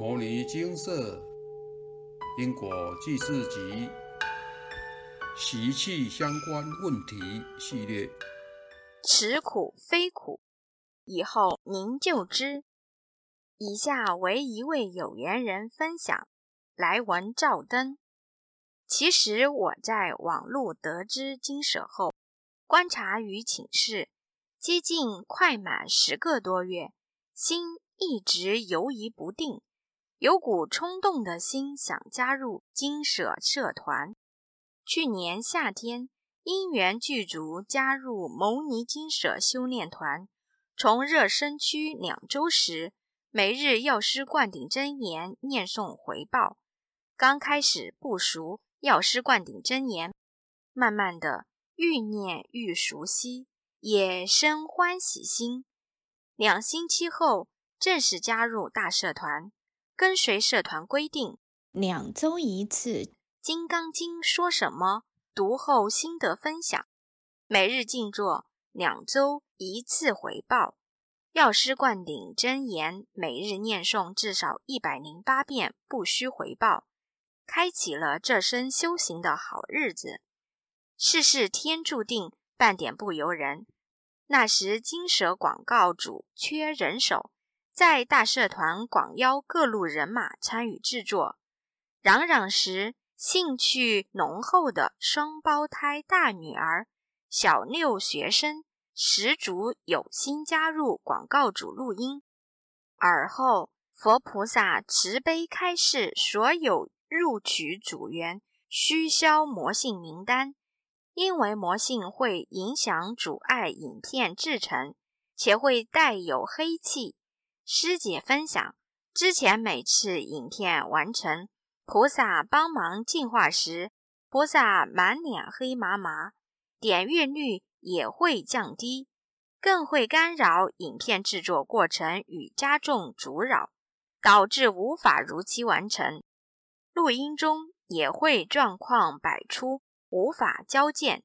摩尼精舍因果记事集习气相关问题系列，此苦非苦，以后您就知。以下为一位有缘人分享来文照灯。其实我在网络得知经舍后，观察与请示，接近快满十个多月，心一直犹疑不定。有股冲动的心想加入金舍社团。去年夏天因缘具足，加入牟尼金舍修炼团。从热身区两周时，每日药师灌顶真言念诵回报。刚开始不熟药师灌顶真言，慢慢的愈念愈熟悉，也生欢喜心。两星期后，正式加入大社团。跟随社团规定，两周一次《金刚经》说什么？读后心得分享。每日静坐，两周一次回报。药师灌顶真言，每日念诵至少一百零八遍，不需回报。开启了这生修行的好日子。事事天注定，半点不由人。那时金蛇广告主缺人手。在大社团广邀各路人马参与制作，嚷嚷时兴趣浓厚的双胞胎大女儿小六学生十足有心加入广告组录音。而后佛菩萨慈悲开示，所有入取组员需消魔性名单，因为魔性会影响阻碍影片制成，且会带有黑气。师姐分享，之前每次影片完成，菩萨帮忙净化时，菩萨满脸黑麻麻，点阅率也会降低，更会干扰影片制作过程与加重阻扰，导致无法如期完成。录音中也会状况百出，无法交件。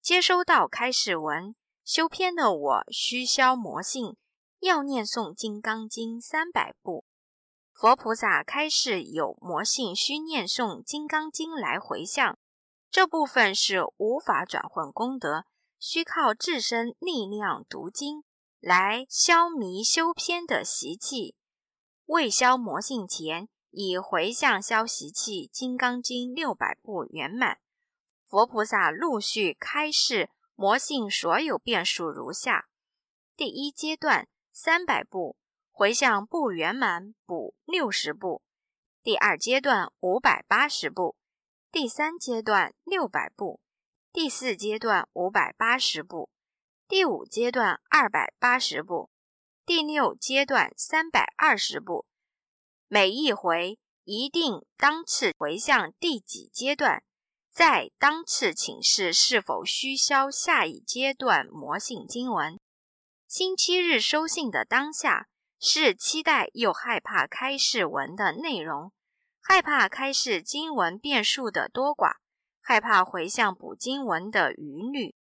接收到开始文，修片的我需消魔性。要念诵《金刚经》三百部，佛菩萨开示有魔性，需念诵《金刚经》来回向。这部分是无法转换功德，需靠自身力量读经来消弭修偏的习气。未消魔性前，以回向消习气，《金刚经》六百部圆满。佛菩萨陆续开示魔性所有变数如下：第一阶段。三百步回向不圆满，补六十步。第二阶段五百八十步，第三阶段六百步，第四阶段五百八十步，第五阶段二百八十步，第六阶段三百二十步。每一回一定当次回向第几阶段，在当次请示是否需消下一阶段魔性经文。星期日收信的当下，是期待又害怕开示文的内容，害怕开示经文变数的多寡，害怕回向补经文的余虑，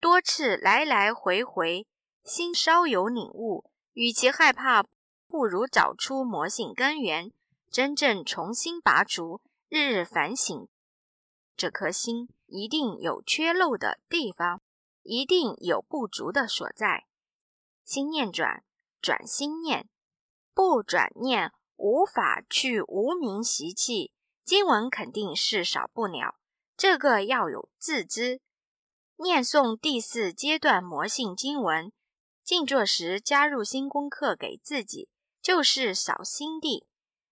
多次来来回回，心稍有领悟。与其害怕，不如找出魔性根源，真正重新拔除，日日反省。这颗心一定有缺漏的地方，一定有不足的所在。心念转，转心念，不转念无法去无名习气。经文肯定是少不了，这个要有自知。念诵第四阶段魔性经文，静坐时加入新功课给自己，就是扫心地，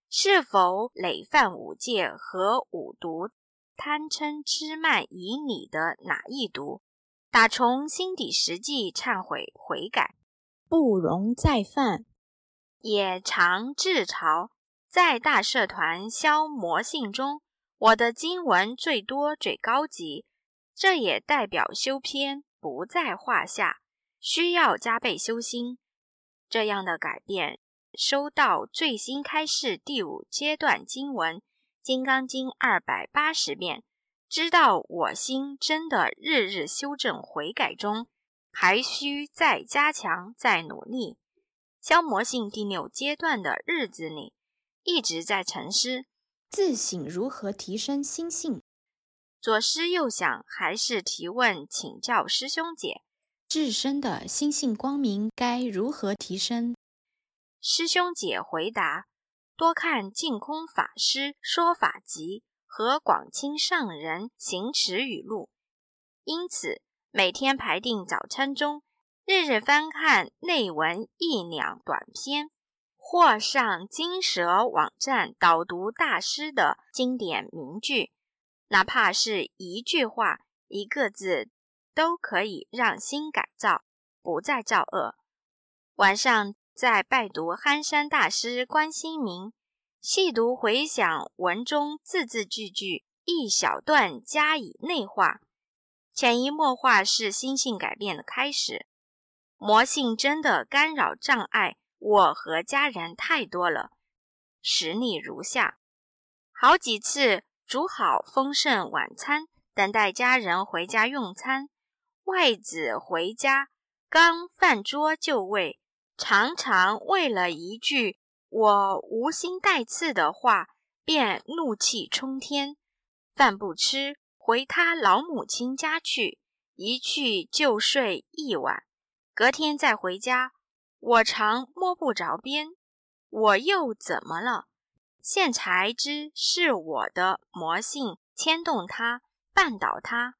是否累犯五戒和五毒，贪嗔痴慢疑你的哪一毒？打从心底实际忏悔悔改。不容再犯，也常自嘲，在大社团消魔性中，我的经文最多最高级，这也代表修篇不在话下，需要加倍修心。这样的改变，收到最新开示第五阶段经文《金刚经》二百八十遍，知道我心真的日日修正悔改中。还需再加强、再努力。消磨性第六阶段的日子里，一直在沉思，自省如何提升心性。左思右想，还是提问请教师兄姐，自身的心性光明该如何提升？师兄姐回答：多看净空法师说法集和广清上人行持语录。因此，每天排定早餐中，日日翻看内文一两短篇，或上金蛇网站导读大师的经典名句。哪怕是一句话、一个字，都可以让心改造，不再造恶。晚上再拜读憨山大师观心明，细读回想文中字字句句，一小段加以内化，潜移默化是心性改变的开始。魔性真的干扰障碍我和家人太多了，实例如下：好几次。煮好丰盛晚餐，等待家人回家用餐。外子回家，刚饭桌就位，常常为了一句我无心带刺的话，便怒气冲天。饭不吃，回他老母亲家去，一去就睡一晚。隔天再回家，我常摸不着边，我又怎么了？现才知是我的魔性牵动他、绊倒他，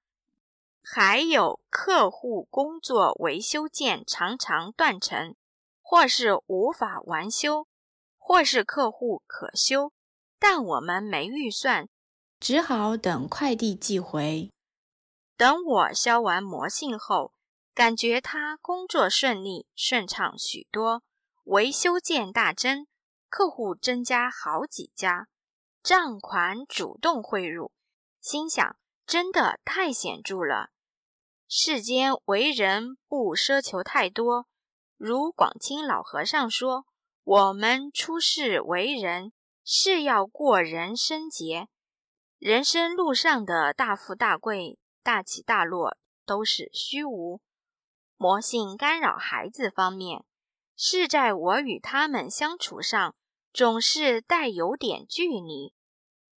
还有客户工作维修件常常断成，或是无法完修，或是客户可修，但我们没预算，只好等快递寄回。等我消完魔性后，感觉他工作顺利顺畅许多，维修件大增。客户增加好几家，账款主动汇入，心想真的太显著了。世间为人不奢求太多，如广清老和尚说：“我们出世为人，是要过人生劫。人生路上的大富大贵、大起大落都是虚无。魔性干扰孩子方面。”是在我与他们相处上，总是带有点距离。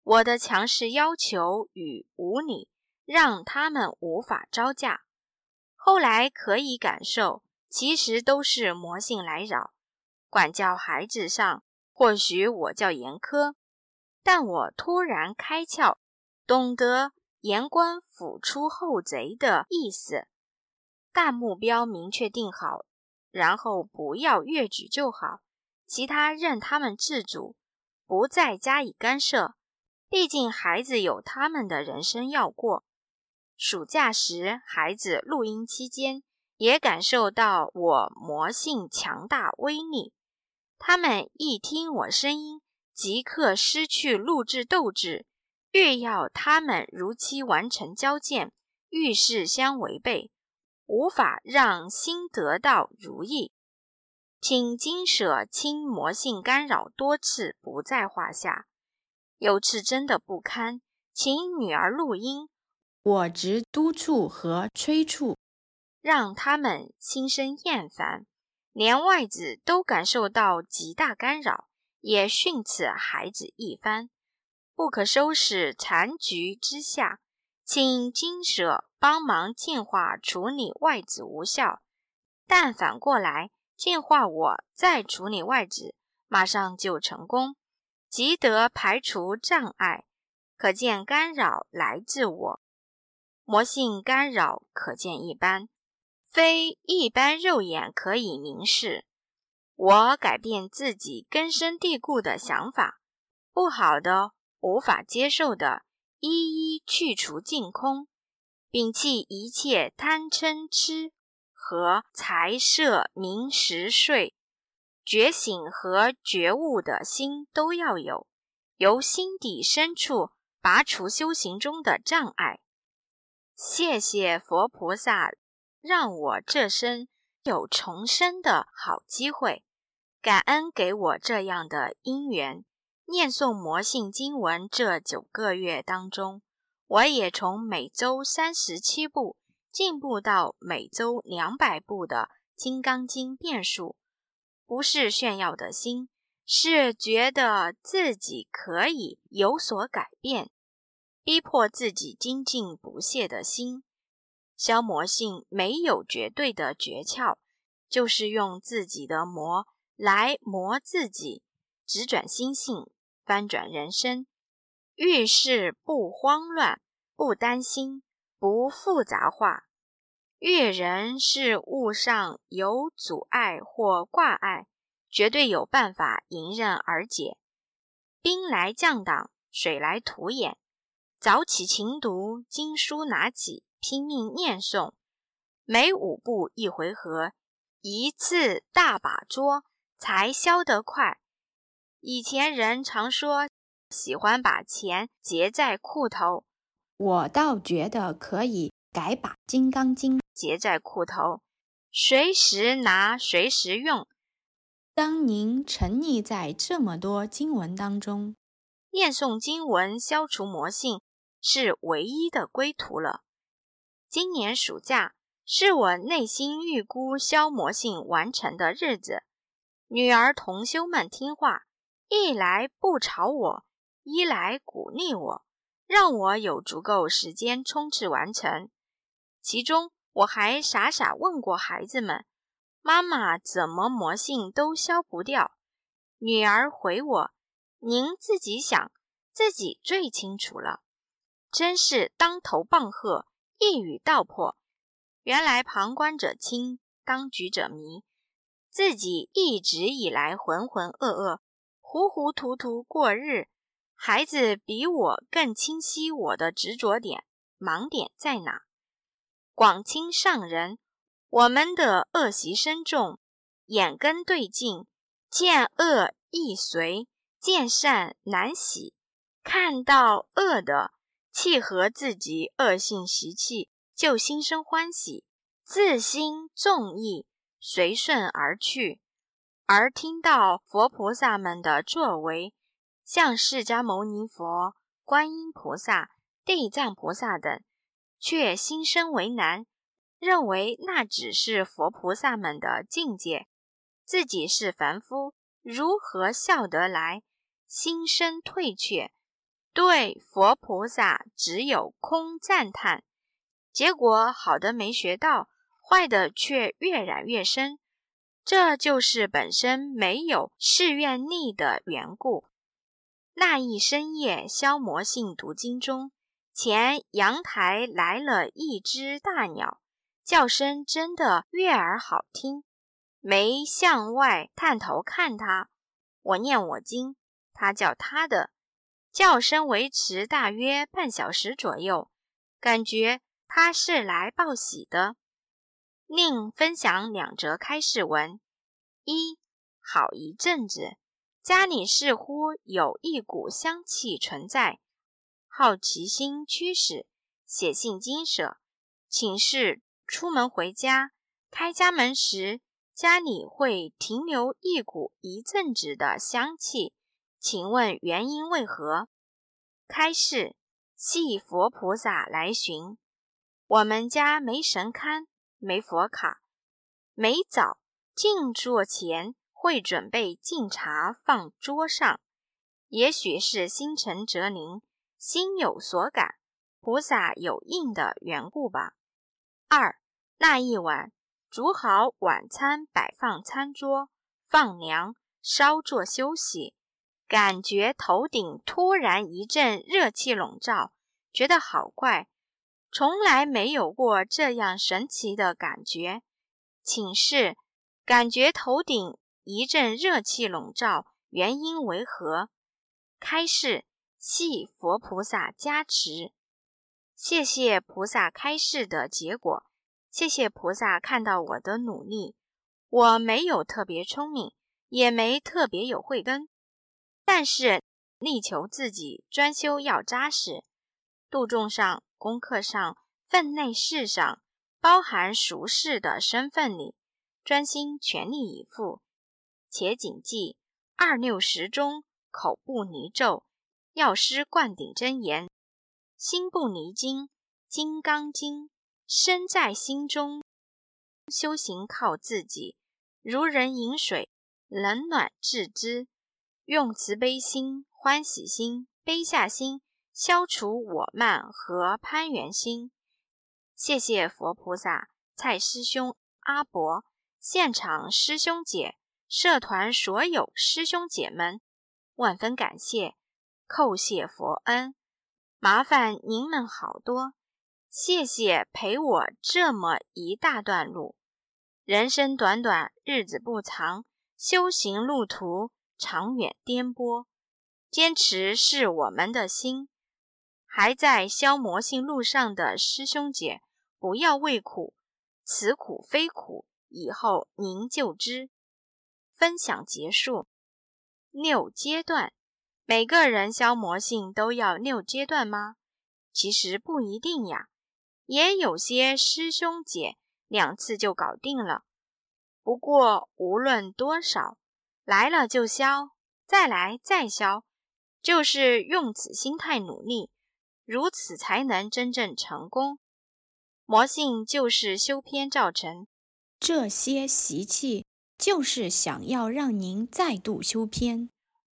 我的强势要求与无理，让他们无法招架。后来可以感受，其实都是魔性来扰。管教孩子上，或许我较严苛，但我突然开窍，懂得严官辅出后贼的意思。大目标明确定好。然后不要越矩就好，其他任他们自主，不再加以干涉。毕竟孩子有他们的人生要过。暑假时，孩子录音期间，也感受到我魔性强大威力。他们一听我声音，即刻失去录制斗志，越要他们如期完成交件，遇事相违背。无法让心得到如意，请金舍清魔性干扰多次不在话下。有次真的不堪，请女儿录音，我直督促和催促，让他们心生厌烦，连外子都感受到极大干扰，也训斥孩子一番。不可收拾残局之下。请金舍帮忙净化处理外子无效，但反过来净化我再处理外子，马上就成功，即得排除障碍。可见干扰来自我，魔性干扰可见一斑，非一般肉眼可以明示。我改变自己根深蒂固的想法，不好的、无法接受的。一一去除净空，摒弃一切贪嗔痴和财色名食睡，觉醒和觉悟的心都要有，由心底深处拔除修行中的障碍。谢谢佛菩萨，让我这生有重生的好机会，感恩给我这样的因缘。念诵魔性经文这九个月当中，我也从每周三十七部进步到每周两百部的《金刚经》变数。不是炫耀的心，是觉得自己可以有所改变，逼迫自己精进不懈的心。消磨性没有绝对的诀窍，就是用自己的磨来磨自己，直转心性，翻转人生。遇事不慌乱，不担心，不复杂化。遇人事物上有阻碍或挂碍，绝对有办法迎刃而解。兵来将挡，水来土掩。早起勤读经书，拿起拼命念诵，每五步一回合，一次大把捉，才消得快。以前人常说喜欢把钱结在裤头，我倒觉得可以改把《金刚经》。结在裤头，随时拿，随时用。当您沉溺在这么多经文当中，念诵经文消除魔性是唯一的归途了。今年暑假是我内心预估消魔性完成的日子。女儿同修们听话，一来不吵我，一来鼓励我，让我有足够时间冲刺完成。其中。我还傻傻问过孩子们：“妈妈怎么魔性都消不掉？”女儿回我：“您自己想，自己最清楚了。”真是当头棒喝，一语道破。原来旁观者清，当局者迷。自己一直以来浑浑噩噩、糊糊涂涂过日，孩子比我更清晰我的执着点、盲点在哪。广清上人，我们的恶习深重，眼根对镜，见恶易随，见善难喜。看到恶的，契合自己恶性习气，就心生欢喜，自心纵意，随顺而去。而听到佛菩萨们的作为，像释迦牟尼佛、观音菩萨、地藏菩萨等。却心生为难，认为那只是佛菩萨们的境界，自己是凡夫，如何笑得来？心生退却，对佛菩萨只有空赞叹。结果好的没学到，坏的却越染越深。这就是本身没有誓愿力的缘故。那一深夜消魔性读经中。前阳台来了一只大鸟，叫声真的悦耳好听。没向外探头看它，我念我经，它叫它的，叫声维持大约半小时左右，感觉它是来报喜的。另分享两则开示文：一好一阵子，家里似乎有一股香气存在。好奇心驱使，写信经舍，请示出门回家，开家门时，家里会停留一股一阵子的香气，请问原因为何？开示系佛菩萨来寻，我们家没神龛，没佛卡，每早静坐前会准备敬茶放桌上，也许是心诚则灵。心有所感，菩萨有应的缘故吧。二那一晚煮好晚餐，摆放餐桌，放凉，稍作休息，感觉头顶突然一阵热气笼罩，觉得好怪，从来没有过这样神奇的感觉。请示，感觉头顶一阵热气笼罩，原因为何？开示。系佛菩萨加持，谢谢菩萨开示的结果，谢谢菩萨看到我的努力。我没有特别聪明，也没特别有慧根，但是力求自己专修要扎实，度众上、功课上、分内事上，包含俗世的身份里，专心全力以赴，且谨记二六时中口不离咒。药师灌顶真言，心不离经，金刚经身在心中。修行靠自己，如人饮水，冷暖自知。用慈悲心、欢喜心、悲下心消除我慢和攀缘心。谢谢佛菩萨、蔡师兄、阿伯、现场师兄姐、社团所有师兄姐们，万分感谢，叩谢佛恩，麻烦您们好多，谢谢陪我这么一大段路。人生短短，日子不长，修行路途。长远颠簸，坚持是我们的心。还在消磨性路上的师兄姐，不要畏苦，此苦非苦，以后您就知。分享结束。六阶段，每个人消磨性都要六阶段吗？其实不一定呀，也有些师兄姐两次就搞定了。不过无论多少。来了就消，再来再消，就是用此心态努力，如此才能真正成功。魔性就是修偏造成，这些习气就是想要让您再度修偏。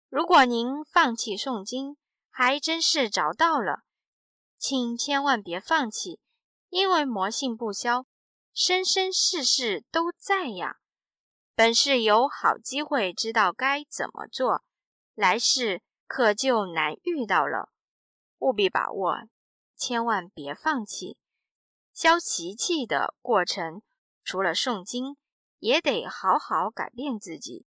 如果您放弃诵经，还真是找到了，请千万别放弃，因为魔性不消，生生世世都在呀。本是有好机会，知道该怎么做，来世可就难遇到了，务必把握，千万别放弃。消习气的过程，除了诵经，也得好好改变自己。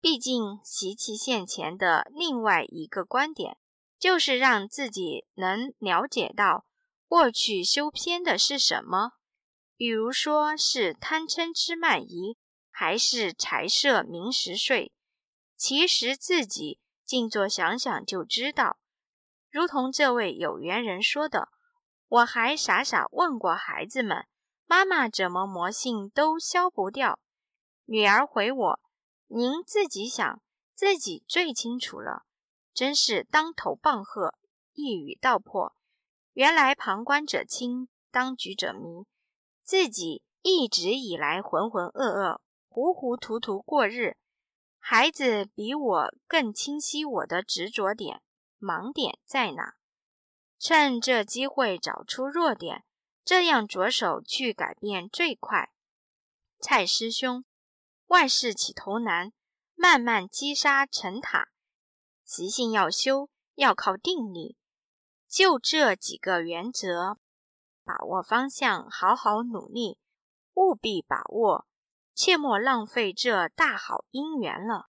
毕竟习气现前的另外一个观点，就是让自己能了解到过去修偏的是什么，比如说是贪嗔痴慢疑。还是财色名食睡，其实自己静坐想想就知道。如同这位有缘人说的，我还傻傻问过孩子们：“妈妈怎么魔性都消不掉？”女儿回我：“您自己想，自己最清楚了。”真是当头棒喝，一语道破。原来旁观者清，当局者迷，自己一直以来浑浑噩噩。糊糊涂涂过日，孩子比我更清晰我的执着点、盲点在哪。趁这机会找出弱点，这样着手去改变最快。蔡师兄，万事起头难，慢慢积沙成塔。习性要修，要靠定力。就这几个原则，把握方向，好好努力，务必把握。切莫浪费这大好姻缘了。